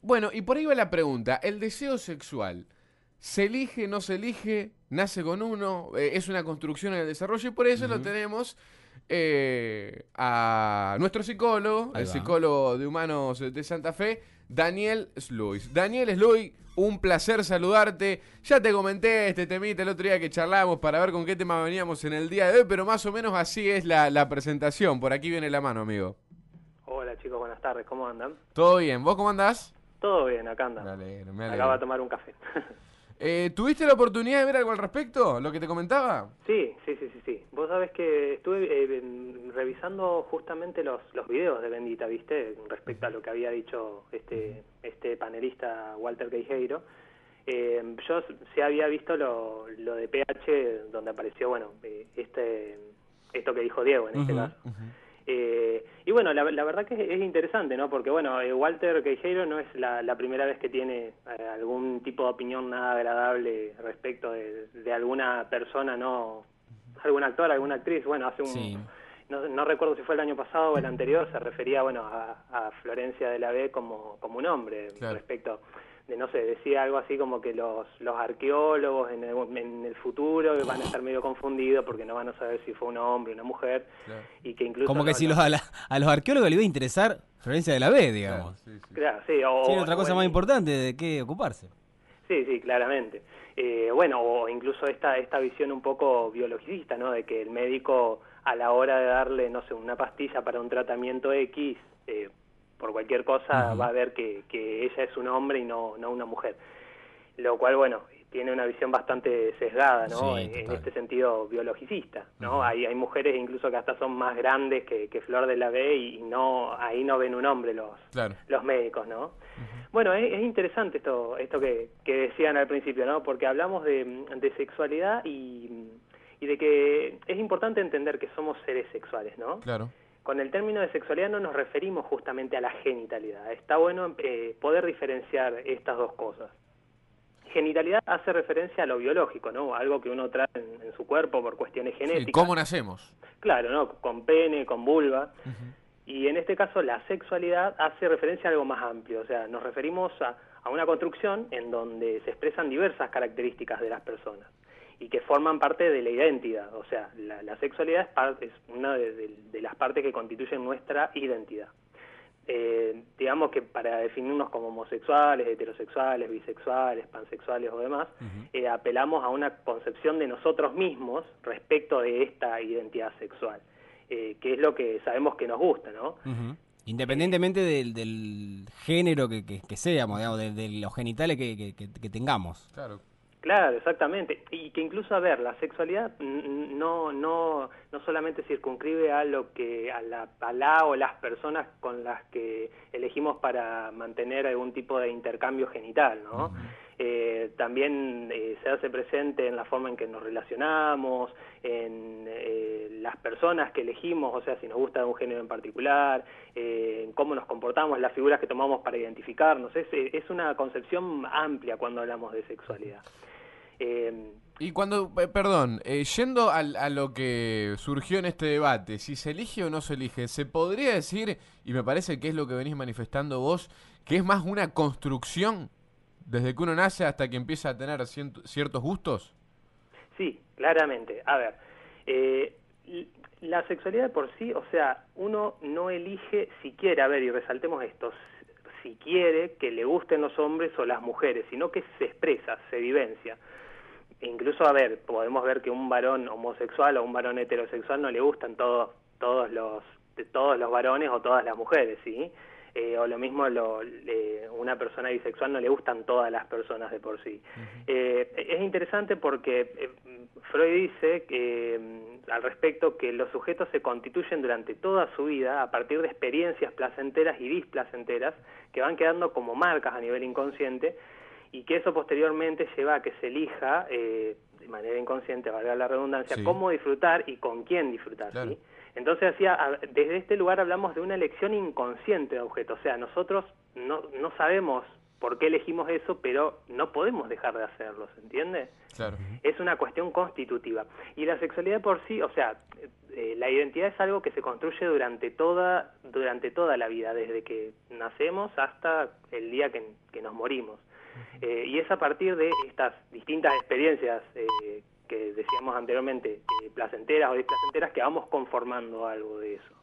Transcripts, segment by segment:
Bueno, y por ahí va la pregunta. ¿El deseo sexual se elige, no se elige, nace con uno? Eh, ¿Es una construcción en el desarrollo? Y por eso lo tenemos eh, a nuestro psicólogo, Ahí el va. psicólogo de humanos de Santa Fe, Daniel Sluis. Daniel Sluis, un placer saludarte. Ya te comenté este temita el otro día que charlamos para ver con qué tema veníamos en el día de hoy, pero más o menos así es la, la presentación. Por aquí viene la mano, amigo. Hola chicos, buenas tardes, ¿cómo andan? ¿Todo bien? ¿Vos cómo andás? Todo bien, acá andan. Me alegro, me alegro. Acaba de tomar un café. Eh, ¿Tuviste la oportunidad de ver algo al respecto? ¿Lo que te comentaba? sí, sí, sí, sí, sí. Vos sabés que estuve eh, revisando justamente los, los videos de Bendita, ¿viste? Respecto a lo que había dicho este, este panelista Walter Queijeiro. Eh, yo s- sí había visto lo, lo de PH, donde apareció, bueno, eh, este esto que dijo Diego en este Ujú, caso. Eh, y bueno, la, la verdad que es, es interesante, ¿no? Porque bueno, eh, Walter Queijeiro no es la, la primera vez que tiene eh, algún tipo de opinión nada agradable respecto de, de alguna persona, ¿no? Algún actor, alguna actriz. Bueno, hace un... Sí. No, no recuerdo si fue el año pasado o el anterior, se refería, bueno, a, a Florencia de la B como, como un hombre Claro. respecto de, no sé, decía algo así como que los, los arqueólogos en el, en el futuro van a estar medio confundidos porque no van a saber si fue un hombre o una mujer Claro. y que incluso... Como que no- si no- los, a, la- a los arqueólogos les iba a interesar Florencia de la B, digamos. Sí, sí. Claro, sí, o, Tiene otra cosa más importante de qué ocuparse. Sí, sí, claramente. Eh, bueno, o incluso esta esta visión un poco biologicista, ¿no? De que el médico a la hora de darle, no sé, una pastilla para un tratamiento X, por cualquier cosa va a ver que, que ella es un hombre y no, no una mujer. Lo cual, bueno, tiene una visión bastante sesgada, ¿no? Sí, en, este sentido biologicista, ¿no? hay, hay mujeres incluso que hasta son más grandes que, que Flor de la B y no ahí no ven un hombre los, Claro. los médicos, ¿no? Bueno, es, es interesante esto esto que, que decían al principio, ¿no? Porque hablamos de, de sexualidad y, y de que es importante entender que somos seres sexuales, ¿no? Claro. Con el término de sexualidad no nos referimos justamente a la genitalidad. Está bueno eh, poder diferenciar estas dos cosas. Genitalidad hace referencia a lo biológico, ¿no? Algo que uno trae en, en su cuerpo por cuestiones genéticas. Sí, ¿Cómo nacemos? Claro, ¿no? Con pene, con vulva. Y en este caso la sexualidad hace referencia a algo más amplio, o sea, nos referimos a, a una construcción en donde se expresan diversas características de las personas y que forman parte de la identidad, o sea, la, la sexualidad es, parte, es una de, de- de las partes que constituyen nuestra identidad. Eh, digamos que para definirnos como homosexuales, heterosexuales, bisexuales, pansexuales o demás, eh, apelamos a una concepción de nosotros mismos respecto de esta identidad sexual, eh, que es lo que sabemos que nos gusta, ¿no? Independientemente del, del género que, que- que seamos, digamos, de, de los genitales que, que- que- que tengamos. Claro. Claro, exactamente. Y que incluso, a ver, la sexualidad no, no, no solamente circunscribe a lo que, a la, a la o las personas con las que elegimos para mantener algún tipo de intercambio genital, ¿no? Eh, también eh, se hace presente en la forma en que nos relacionamos, en eh, las personas que elegimos, o sea, si nos gusta un género en particular, eh, en cómo nos comportamos, las figuras que tomamos para identificarnos. Es, es una concepción amplia cuando hablamos de sexualidad. Eh, Y cuando, eh, perdón, eh, yendo al- a, lo que surgió en este debate, si se elige o no se elige, ¿se podría decir, y me parece que es lo que venís manifestando vos, que es más una construcción desde que uno nace hasta que empieza a tener ciento- ciertos gustos? Sí, claramente. A ver, eh, la sexualidad de por sí, o sea, uno no elige si quiere, a ver, y resaltemos esto, si quiere que le gusten los hombres o las mujeres, sino que se expresa, se vivencia. E incluso, a ver, podemos ver que un varón homosexual o un varón heterosexual no le gustan todos todos los de todos los varones o todas las mujeres, ¿sí? Eh, o lo mismo lo, una persona bisexual no le gustan todas las personas de por sí. Eh, es interesante porque eh, Freud dice que mm, al respecto que los sujetos se constituyen durante toda su vida a partir de experiencias placenteras y displacenteras que van quedando como marcas a nivel inconsciente y que eso posteriormente lleva a que se elija eh, de manera inconsciente, valga la redundancia, Sí. cómo disfrutar y con quién disfrutar. Claro. ¿sí? Entonces, hacía, a- desde este lugar hablamos de una elección inconsciente de objeto. O sea, nosotros no, no sabemos por qué elegimos eso, pero no podemos dejar de hacerlo, ¿se entiende? Claro. Es una cuestión constitutiva. Y la sexualidad por sí, o sea, eh, la identidad es algo que se construye durante toda, durante toda la vida, desde que nacemos hasta el día que, nos morimos. Eh, y es a partir de estas distintas experiencias eh, que decíamos anteriormente, placenteras o displacenteras, que vamos conformando algo de eso.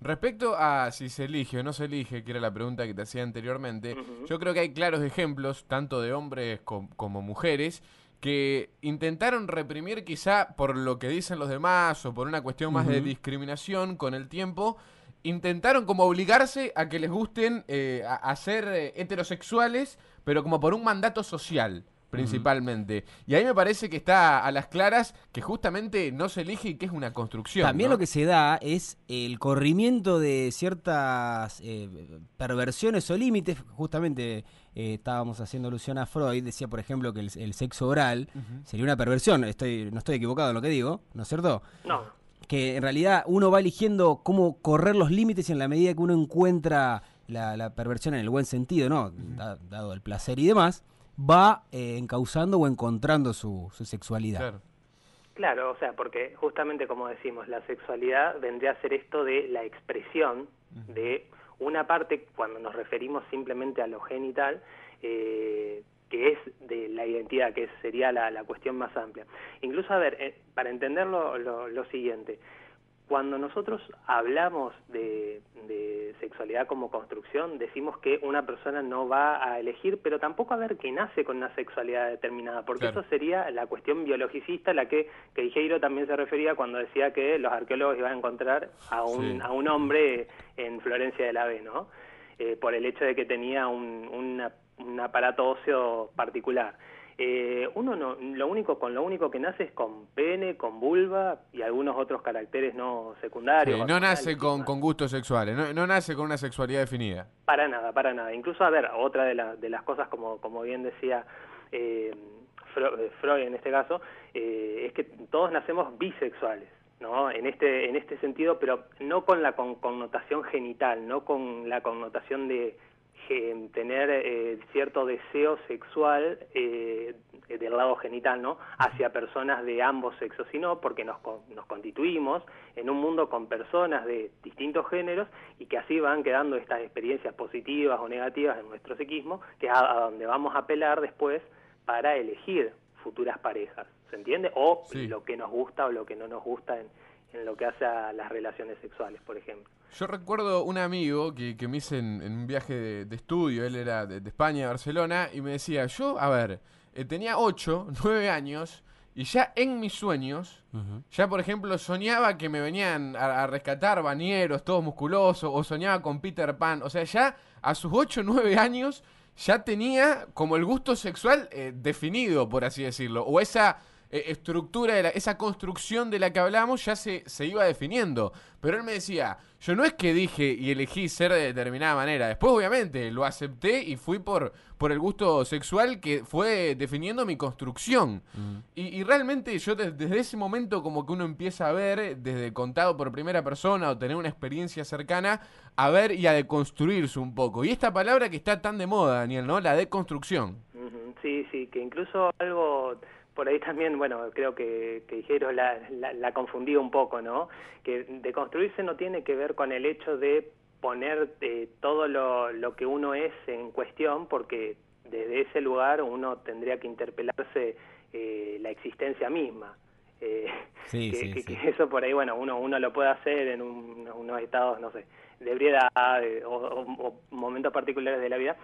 Respecto a si se elige o no se elige, que era la pregunta que te hacía anteriormente, yo creo que hay claros ejemplos, tanto de hombres como mujeres, que intentaron reprimir quizá por lo que dicen los demás o por una cuestión más de discriminación con el tiempo, intentaron como obligarse a que les gusten eh, a, ser eh, heterosexuales, pero como por un mandato social principalmente. Y ahí me parece que está a las claras que justamente no se elige y que es una construcción. También lo que se da es el corrimiento de ciertas eh, perversiones o límites. Justamente eh, estábamos haciendo alusión a Freud, decía por ejemplo que el, sexo oral sería una perversión. Estoy, no estoy equivocado en lo que digo, ¿no es cierto? No. Que en realidad uno va eligiendo cómo correr los límites y en la medida que uno encuentra la, perversión en el buen sentido, ¿no? dado el placer y demás va eh, encauzando o encontrando su, su sexualidad. Claro. Claro, o sea, porque justamente como decimos, la sexualidad vendría a ser esto de la expresión de una parte, cuando nos referimos simplemente a lo genital, eh, que es de la identidad, que sería la, la cuestión más amplia. Incluso, a ver, eh, para entenderlo lo, lo siguiente, cuando nosotros hablamos de, sexualidad como construcción, decimos que una persona no va a elegir, pero tampoco a ver que nace con una sexualidad determinada, porque eso sería la cuestión biologicista, la que Queijeiro también se refería cuando decía que los arqueólogos iban a encontrar a un, a un hombre en Florencia de la B, ¿no? Eh, por el hecho de que tenía un, un aparato óseo particular. Eh, uno no, lo único con lo único que nace es con pene, con vulva y algunos otros caracteres no secundarios. no nace con, con, gustos sexuales, no, nace con una sexualidad definida. Para nada, para nada. Incluso, a ver, otra de, de las cosas, como, como bien decía eh, eh, Freud en este caso, es que todos nacemos bisexuales. ¿no? En este, en este sentido, pero no con la connotación genital, no con la connotación de tener eh, cierto deseo sexual eh, del lado genital, ¿no? Hacia personas de ambos sexos, sino porque nos, nos constituimos en un mundo con personas de distintos géneros y que así van quedando estas experiencias positivas o negativas en nuestro psiquismo, que es a, donde vamos a apelar después para elegir futuras parejas, ¿se entiende? O lo que nos gusta o lo que no nos gusta en, en lo que hace a las relaciones sexuales, por ejemplo. Yo recuerdo un amigo que, que me hice en, un viaje de, estudio, él era de, España, Barcelona, y me decía, yo, a ver, eh, tenía 8, 9 años, y ya en mis sueños, ya por ejemplo soñaba que me venían a, rescatar bañeros, todos musculosos, o soñaba con Peter Pan, o sea, ya a sus 8, 9 años ya tenía como el gusto sexual eh, definido, por así decirlo, o esa eh, estructura, de esa construcción de la que hablamos ya se, se iba definiendo. Pero él me decía, yo no es que dije y elegí ser de determinada manera. Después, obviamente, lo acepté y fui por, por el gusto sexual que fue definiendo mi construcción. Y, realmente yo desde ese momento como que uno empieza a ver, desde contado por primera persona o tener una experiencia cercana, a ver y a deconstruirse un poco. Y esta palabra que está tan de moda, Daniel, ¿no? La deconstrucción. Sí, sí, que incluso algo por ahí también, bueno, creo que, que dijeron la, la, confundí un poco, ¿no? Que deconstruirse no tiene que ver con el hecho de poner eh, todo lo, lo que uno es en cuestión, porque desde ese lugar uno tendría que interpelarse eh, la existencia misma. Eh, sí, que, sí, que, eso por ahí, bueno, uno, uno lo puede hacer en unos estados, no sé, de ebriedad o, momentos particulares de la vida,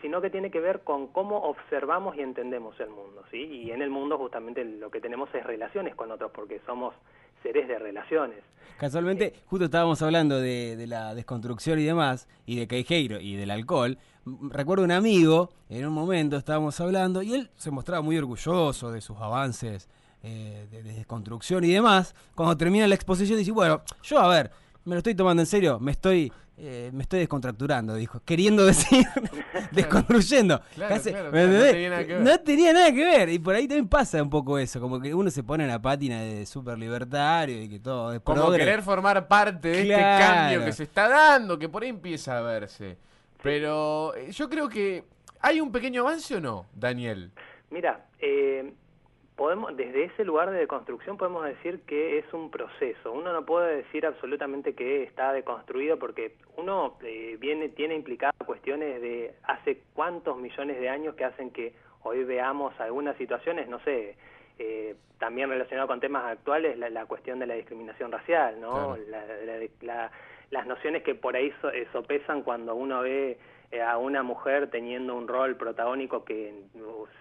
sino que tiene que ver con cómo observamos y entendemos el mundo, ¿sí? Y en el mundo justamente lo que tenemos es relaciones con otros, porque somos seres de relaciones. Casualmente, eh, justo estábamos hablando de, la desconstrucción y demás, y de Queijeiro y del alcohol. Recuerdo un amigo, en un momento estábamos hablando, y él se mostraba muy orgulloso de sus avances eh, de, de, desconstrucción y demás. Cuando termina la exposición, dice, bueno, yo a ver, me lo estoy tomando en serio, me estoy eh, me estoy descontracturando, dijo, queriendo decir, desconstruyendo. no, tenía nada que ver. no tenía nada que ver. Y por ahí también pasa un poco eso, como que uno se pone en la pátina de súper libertario y que todo es Como querer formar parte de este cambio que se está dando, que por ahí empieza a verse. Pero eh, yo creo que hay un pequeño avance o no, Daniel. Mira, eh, podemos, desde ese lugar de deconstrucción podemos decir que es un proceso. Uno no puede decir absolutamente que está deconstruido porque uno eh, viene, tiene implicadas cuestiones de hace cuántos millones de años que hacen que hoy veamos algunas situaciones, no sé, eh, también relacionado con temas actuales, la, cuestión de la discriminación racial, ¿no? las nociones que por ahí so, sopesan cuando uno ve eh, a una mujer teniendo un rol protagónico que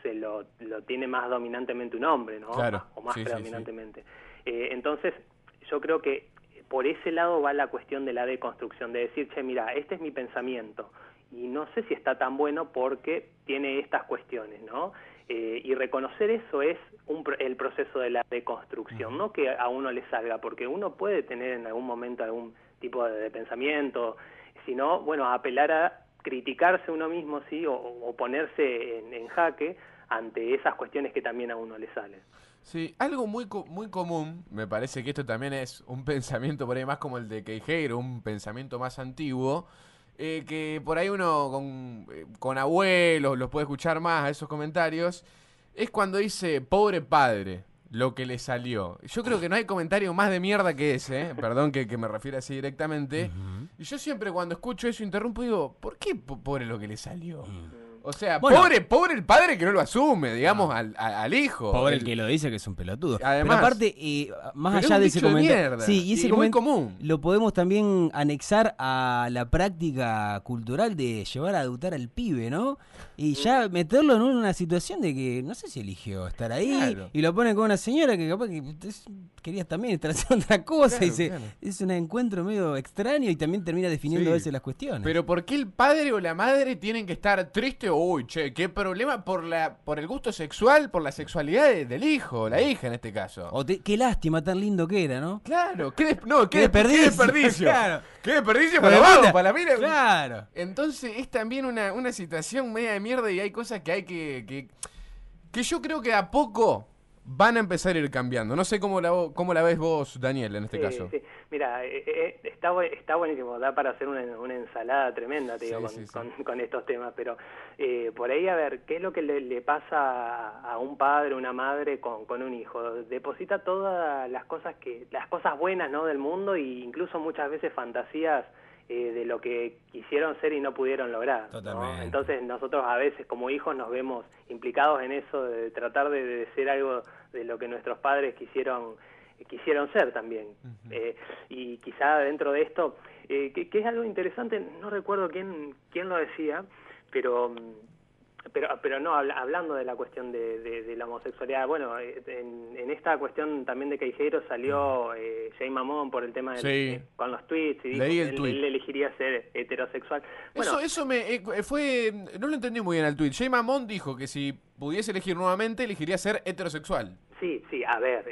se lo, lo tiene más dominantemente un hombre, ¿no? o más predominantemente. Eh, entonces, yo creo que por ese lado va la cuestión de la deconstrucción, de decir, che, mira, este es mi pensamiento y no sé si está tan bueno porque tiene estas cuestiones, ¿no? Eh, y reconocer eso es un, el proceso de la deconstrucción, no que a uno le salga, porque uno puede tener en algún momento algún tipo de, de pensamiento, sino, bueno, apelar a criticarse uno mismo, sí, o, ponerse en, jaque ante esas cuestiones que también a uno le salen. Sí, algo muy muy común, me parece que esto también es un pensamiento por ahí más como el de Queijeiro, un pensamiento más antiguo, eh, que por ahí uno con, eh, con abuelos los puede escuchar más a esos comentarios, es cuando dice pobre padre lo que le salió. Yo creo que no hay comentario más de mierda que ese, ¿eh? perdón que, me refiera así directamente. Y yo siempre cuando escucho eso interrumpo y digo, ¿por qué pobre lo que le salió? Mm. O sea, pobre, pobre el padre que no lo asume, digamos, al, al, hijo. Pobre el, que lo dice que es un pelotudo. Además, Pero aparte, y más allá de ese comentario. Sí, y ese muy común. Lo podemos también anexar a la práctica cultural de llevar a adoptar al pibe, ¿no? Y ya meterlo en una situación de que no sé si eligió estar ahí y lo pone con una señora que capaz que querías también estar haciendo otra cosa y se, es un encuentro medio extraño y también termina definiendo a veces las cuestiones. Pero ¿por qué el padre o la madre tienen que estar tristes o uy, che, qué problema por la por el gusto sexual, por la sexualidad del hijo, la hija en este caso. O qué lástima tan lindo que era, ¿no? Claro, qué, no, qué, desperdicio. Qué desperdicio, claro. qué desperdicio para la para la mina. Claro. Entonces es también una, una situación media de mierda y hay cosas que hay que, que, que yo creo que a poco van a empezar a ir cambiando. No sé cómo la, cómo la ves vos, Daniel, en este caso. Sí. Mira, eh, eh, está, está buenísimo, da para hacer una, una ensalada tremenda, te digo, con, con, estos temas, pero eh, por ahí, a ver, ¿qué es lo que le, pasa a, un padre, una madre con, con un hijo? Deposita todas las cosas que las cosas buenas ¿no? del mundo e incluso muchas veces fantasías eh, de lo que quisieron ser y no pudieron lograr. Entonces nosotros a veces como hijos nos vemos implicados en eso de tratar de, ser algo de lo que nuestros padres quisieron quisieron ser también. Eh, y quizá dentro de esto, eh, que, que, es algo interesante, no recuerdo quién, quién lo decía, pero mm, pero, pero no, hablando de la cuestión de, de, la homosexualidad, bueno, eh, en, esta cuestión también de Queijeiro salió eh, Jay Mamón por el tema de, con los tweets y dijo que él, elegiría ser heterosexual. eso, eso me eh, fue, no lo entendí muy bien el tweet. Jay Mamón dijo que si pudiese elegir nuevamente, elegiría ser heterosexual. Sí, sí, a ver.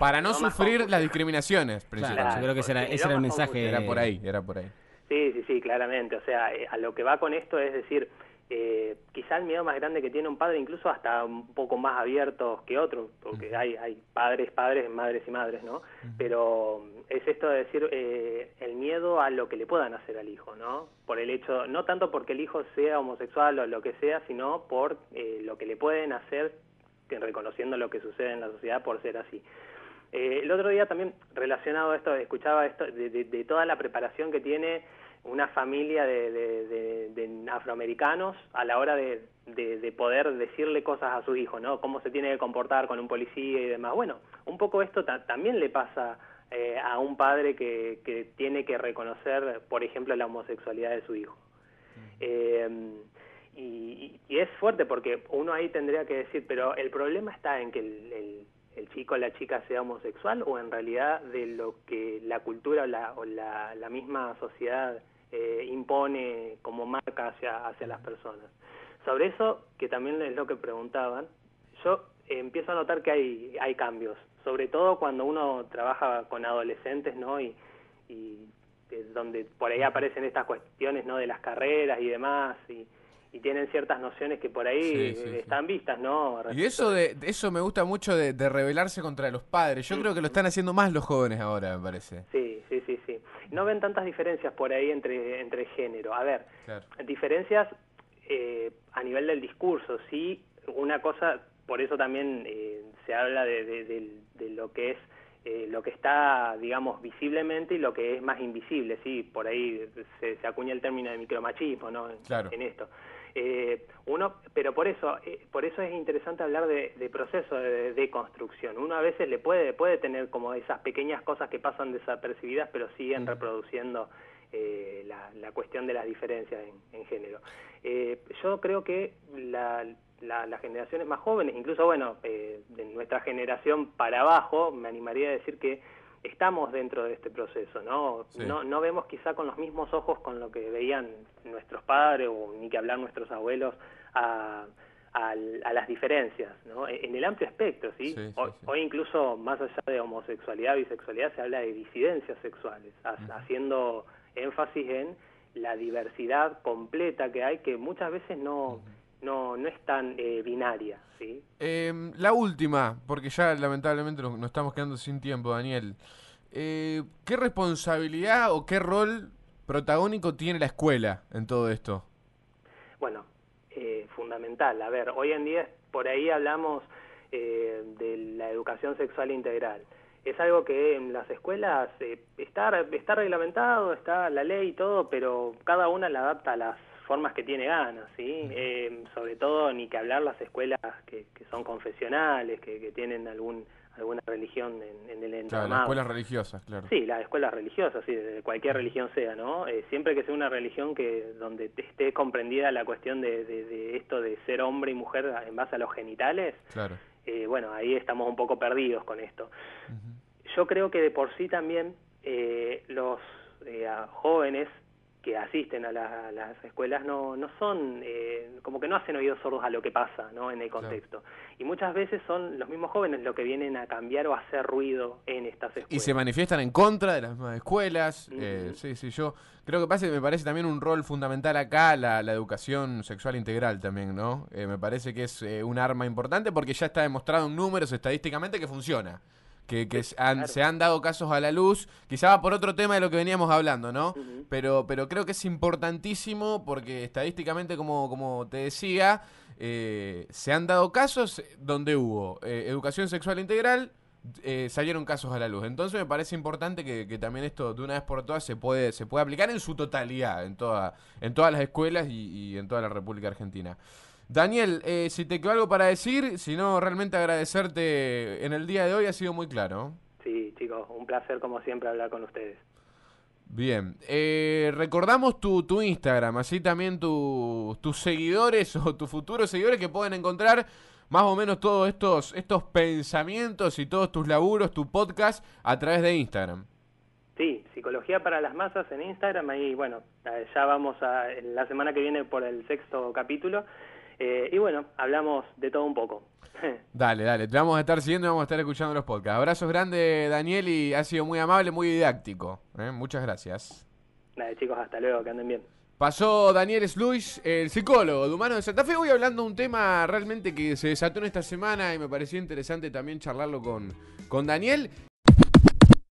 Para no sufrir las discriminaciones, principalmente. yo creo que ese era, ese era el mensaje. Era por ahí, era por ahí. Sí, sí, sí, claramente. O sea, a lo que va con esto es decir eh, quizá el miedo más grande que tiene un padre, incluso hasta un poco más abiertos que otros, porque hay, hay padres, padres, madres y madres, ¿no? Pero es esto de decir eh, el miedo a lo que le puedan hacer al hijo, ¿no? Por el hecho, no tanto porque el hijo sea homosexual o lo que sea, sino por eh, lo que le pueden hacer, reconociendo lo que sucede en la sociedad por ser así. Eh, el otro día también relacionado a esto, escuchaba esto de toda la preparación que tiene una familia de, afroamericanos a la hora de, poder decirle cosas a su hijo, ¿no? Cómo se tiene que comportar con un policía y demás. Bueno, un poco esto también le pasa eh, a un padre que, tiene que reconocer, por ejemplo, la homosexualidad de su hijo. Eh, y, es fuerte porque uno ahí tendría que decir, pero el problema está en que el, el, chico o la chica sea homosexual o en realidad de lo que la cultura o la, la misma sociedad eh, impone como marca hacia, hacia las personas. Sobre eso, que también es lo que preguntaban, yo empiezo a notar que hay, hay cambios, sobre todo cuando uno trabaja con adolescentes, ¿no? Y, y donde por ahí aparecen estas cuestiones, ¿no? De las carreras y demás, y, y tienen ciertas nociones que por ahí están vistas, ¿no? y eso de, eso me gusta mucho de, rebelarse contra los padres. Yo creo que lo están haciendo más los jóvenes ahora, me parece. Sí, sí. No ven tantas diferencias por ahí entre, entre género. A ver, diferencias eh, a nivel del discurso, sí. Una cosa por eso también se habla de, lo que es lo que está, digamos, visiblemente y lo que es más invisible, sí, por ahí se, acuña el término de micromachismo, ¿no? En esto. Eh, uno, pero por eso, eh, por eso es interesante hablar de, proceso de, construcción. Uno a veces le puede, puede tener como esas pequeñas cosas que pasan desapercibidas, pero siguen reproduciendo eh, la, cuestión de las diferencias en, género. yo creo que las generaciones más jóvenes, incluso bueno, de nuestra generación para abajo, me animaría a decir que estamos dentro de este proceso, ¿no? No, no vemos quizá con los mismos ojos con lo que veían nuestros padres o ni que hablar nuestros abuelos a, a, las diferencias, ¿no? E, en el amplio espectro, ¿sí? hoy, incluso más allá de homosexualidad, bisexualidad, se habla de disidencias sexuales, haciendo énfasis en la diversidad completa que hay que muchas veces no no, no es tan eh, binaria. ¿sí? Em, la última, porque ya lamentablemente nos, estamos quedando sin tiempo, Daniel. Eh, ¿Qué responsabilidad o qué rol protagónico tiene la escuela en todo esto? Bueno, eh, fundamental. A ver, hoy en día por ahí hablamos de la educación sexual integral. Es algo que en las escuelas está, está reglamentado, está la ley y todo, pero cada una la adapta a las formas que tiene ganas, ¿sí? Eh, sobre todo, ni que hablar las escuelas que, son confesionales, que, tienen algún alguna religión en, el entramado. Claro, las escuelas religiosas, claro. Sí, las escuelas religiosas, sí, de cualquier religión sea, ¿no? Eh, siempre que sea una religión que donde esté comprendida la cuestión de, esto de ser hombre y mujer en base a los genitales, claro. Eh, bueno, ahí estamos un poco perdidos con esto. Yo creo que de por sí también los jóvenes que asisten a, las escuelas no, no son, eh, como que no hacen oídos sordos a lo que pasa ¿no? en el contexto. Y muchas veces son los mismos jóvenes los que vienen a cambiar o a hacer ruido en estas escuelas. Y se manifiestan en contra de las mismas escuelas. Eh, sí, sí, yo creo que pasa, me parece también un rol fundamental acá la, la educación sexual integral también, ¿no? Eh, me parece que es un arma importante porque ya está demostrado en números estadísticamente que funciona que, se han dado casos a la luz, quizá por otro tema de lo que veníamos hablando, ¿no? pero, pero creo que es importantísimo porque estadísticamente, como, como te decía, eh, se han dado casos donde hubo eh, educación sexual integral, eh, salieron casos a la luz. Entonces me parece importante que, también esto de una vez por todas se puede, se puede aplicar en su totalidad, en, toda, en todas las escuelas y en toda la República Argentina. Daniel, eh, si te quedó algo para decir, si no, realmente agradecerte en el día de hoy, ha sido muy claro. Sí, chicos, un placer como siempre hablar con ustedes. Bien, eh, recordamos tu, tu Instagram, así también tus seguidores o tus futuros seguidores que pueden encontrar más o menos todos estos, estos pensamientos y todos tus laburos, tu podcast a través de Instagram. Sí, Psicología para las Masas en Instagram, ahí bueno, ya vamos a la semana que viene por el sexto capítulo eh, y bueno, hablamos de todo un poco. dale, dale, te vamos a estar siguiendo y vamos a estar escuchando los podcasts. Abrazos grandes, Daniel, y ha sido muy amable, muy didáctico. ¿eh? Muchas gracias. Dale, chicos, hasta luego, que anden bien. Pasó Daniel Sluis, el psicólogo de Humano de Santa Fe, hoy hablando de un tema realmente que se desató en esta semana y me pareció interesante también charlarlo con, con Daniel.